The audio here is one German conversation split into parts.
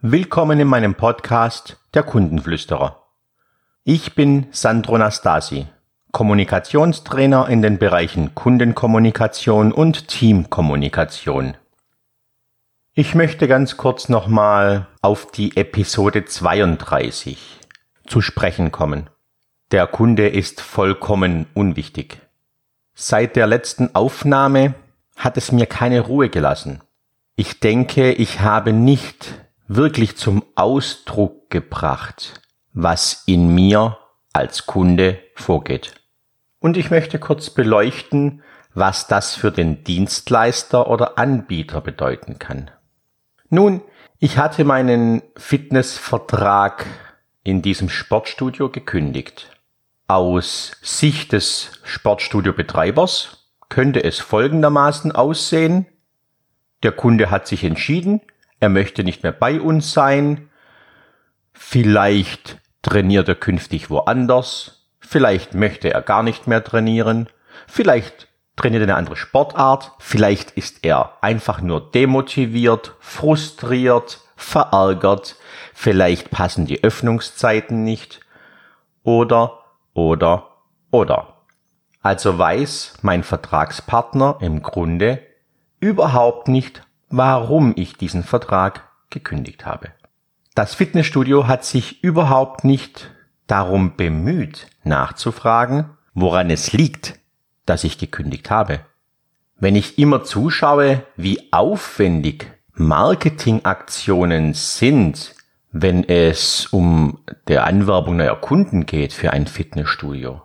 Willkommen in meinem Podcast Der Kundenflüsterer. Ich bin Sandro Nastasi, Kommunikationstrainer in den Bereichen Kundenkommunikation und Teamkommunikation. Ich möchte ganz kurz nochmal auf die Episode 32 zu sprechen kommen. Der Kunde ist vollkommen unwichtig. Seit der letzten Aufnahme hat es mir keine Ruhe gelassen. Ich denke, ich habe nicht wirklich zum Ausdruck gebracht, was in mir als Kunde vorgeht. Und ich möchte kurz beleuchten, was das für den Dienstleister oder Anbieter bedeuten kann. Nun, ich hatte meinen Fitnessvertrag in diesem Sportstudio gekündigt. Aus Sicht des Sportstudiobetreibers könnte es folgendermaßen aussehen. Der Kunde hat sich entschieden, er möchte nicht mehr bei uns sein, vielleicht trainiert er künftig woanders, vielleicht möchte er gar nicht mehr trainieren, vielleicht trainiert er eine andere Sportart, vielleicht ist er einfach nur demotiviert, frustriert, verärgert, vielleicht passen die Öffnungszeiten nicht. Oder, oder, oder. Also weiß mein Vertragspartner im Grunde überhaupt nicht, warum ich diesen Vertrag gekündigt habe. Das Fitnessstudio hat sich überhaupt nicht darum bemüht, nachzufragen, woran es liegt, dass ich gekündigt habe. Wenn ich immer zuschaue, wie aufwendig Marketingaktionen sind, wenn es um der Anwerbung neuer Kunden geht für ein Fitnessstudio,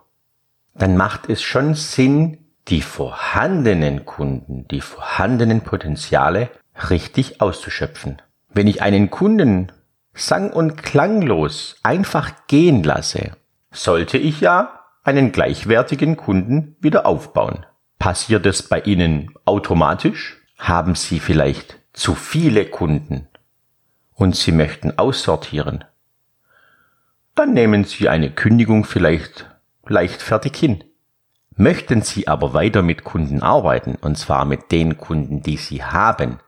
dann macht es schon Sinn, die vorhandenen Kunden, die vorhandenen Potenziale richtig auszuschöpfen. Wenn ich einen Kunden sang- und klanglos einfach gehen lasse, sollte ich ja einen gleichwertigen Kunden wieder aufbauen. Passiert es bei Ihnen automatisch? Haben Sie vielleicht zu viele Kunden und Sie möchten aussortieren? Dann nehmen Sie eine Kündigung vielleicht leichtfertig hin. Möchten Sie aber weiter mit Kunden arbeiten, und zwar mit den Kunden, die Sie haben,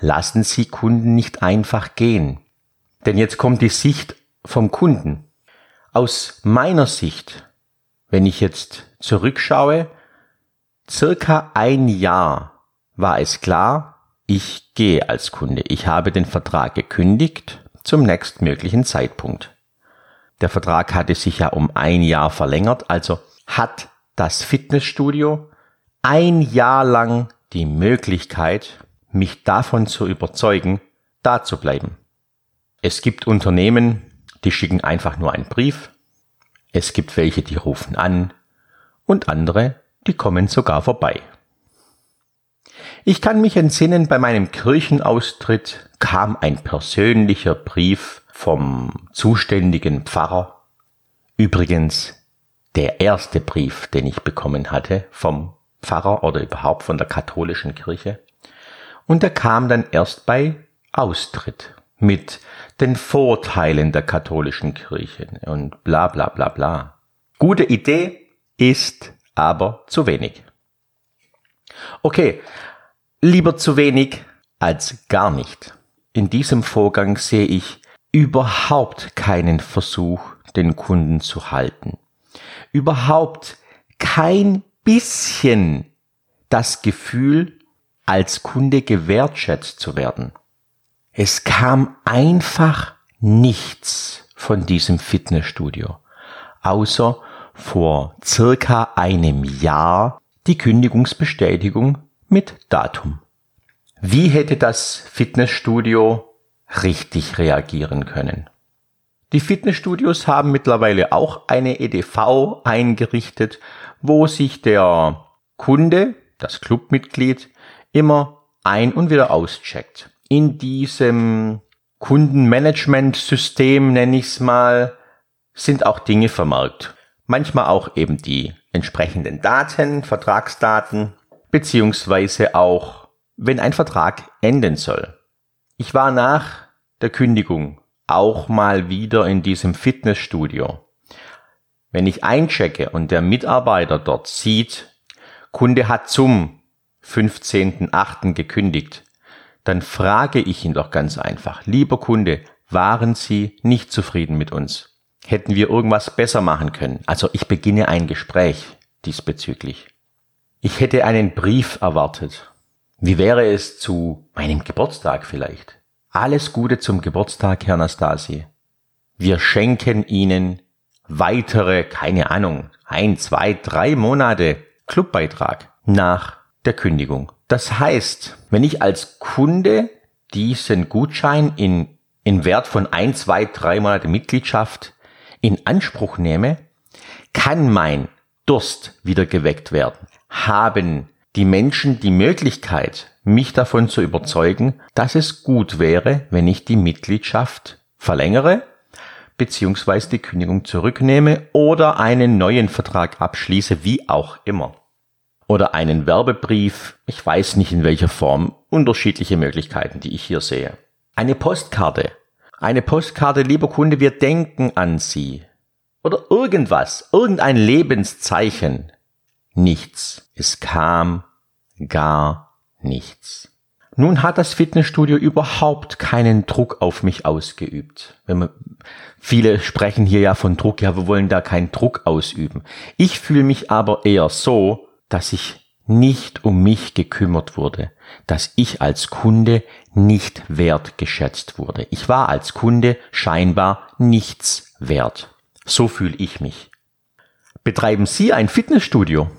lassen Sie Kunden nicht einfach gehen. Denn jetzt kommt die Sicht vom Kunden. Aus meiner Sicht, wenn ich jetzt zurückschaue, circa ein Jahr war es klar, ich gehe als Kunde. Ich habe den Vertrag gekündigt zum nächstmöglichen Zeitpunkt. Der Vertrag hatte sich ja um ein Jahr verlängert, also hat das Fitnessstudio ein Jahr lang die Möglichkeit, mich davon zu überzeugen, da zu bleiben. Es gibt Unternehmen, die schicken einfach nur einen Brief. Es gibt welche, die rufen an und andere, die kommen sogar vorbei. Ich kann mich entsinnen, bei meinem Kirchenaustritt kam ein persönlicher Brief vom zuständigen Pfarrer. Übrigens der erste Brief, den ich bekommen hatte vom Pfarrer oder überhaupt von der katholischen Kirche. Und der kam dann erst bei Austritt mit den Vorteilen der katholischen Kirche und bla bla bla bla. Gute Idee ist aber zu wenig. Okay, lieber zu wenig als gar nicht. In diesem Vorgang sehe ich überhaupt keinen Versuch, den Kunden zu halten überhaupt kein bisschen das Gefühl, als Kunde gewertschätzt zu werden. Es kam einfach nichts von diesem Fitnessstudio, außer vor circa einem Jahr die Kündigungsbestätigung mit Datum. Wie hätte das Fitnessstudio richtig reagieren können? Die Fitnessstudios haben mittlerweile auch eine EDV eingerichtet, wo sich der Kunde, das Clubmitglied, immer ein- und wieder auscheckt. In diesem Kundenmanagement-System, nenne ich es mal, sind auch Dinge vermerkt. Manchmal auch eben die entsprechenden Daten, Vertragsdaten, beziehungsweise auch, wenn ein Vertrag enden soll. Ich war nach der Kündigung auch mal wieder in diesem Fitnessstudio. Wenn ich einchecke und der Mitarbeiter dort sieht, Kunde hat zum 15.8. gekündigt, dann frage ich ihn doch ganz einfach, lieber Kunde, waren Sie nicht zufrieden mit uns? Hätten wir irgendwas besser machen können? Also ich beginne ein Gespräch diesbezüglich. Ich hätte einen Brief erwartet. Wie wäre es zu meinem Geburtstag vielleicht? Alles Gute zum Geburtstag, Herr Nastasi. Wir schenken Ihnen weitere, keine Ahnung, ein, zwei, drei Monate Clubbeitrag nach der Kündigung. Das heißt, wenn ich als Kunde diesen Gutschein in, in Wert von ein, zwei, drei Monate Mitgliedschaft in Anspruch nehme, kann mein Durst wieder geweckt werden. Haben die Menschen die Möglichkeit, mich davon zu überzeugen, dass es gut wäre, wenn ich die Mitgliedschaft verlängere, beziehungsweise die Kündigung zurücknehme oder einen neuen Vertrag abschließe, wie auch immer oder einen Werbebrief, ich weiß nicht in welcher Form, unterschiedliche Möglichkeiten, die ich hier sehe. Eine Postkarte. Eine Postkarte, lieber Kunde, wir denken an Sie. Oder irgendwas, irgendein Lebenszeichen. Nichts. Es kam gar nichts. Nun hat das Fitnessstudio überhaupt keinen Druck auf mich ausgeübt. Man, viele sprechen hier ja von Druck, ja, wir wollen da keinen Druck ausüben. Ich fühle mich aber eher so, dass sich nicht um mich gekümmert wurde, dass ich als Kunde nicht wertgeschätzt wurde. Ich war als Kunde scheinbar nichts wert. So fühle ich mich. Betreiben Sie ein Fitnessstudio?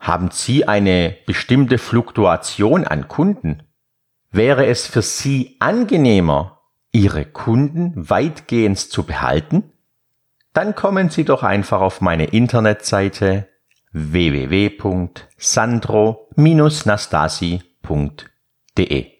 Haben Sie eine bestimmte Fluktuation an Kunden? Wäre es für Sie angenehmer, Ihre Kunden weitgehend zu behalten? Dann kommen Sie doch einfach auf meine Internetseite www.sandro-nastasi.de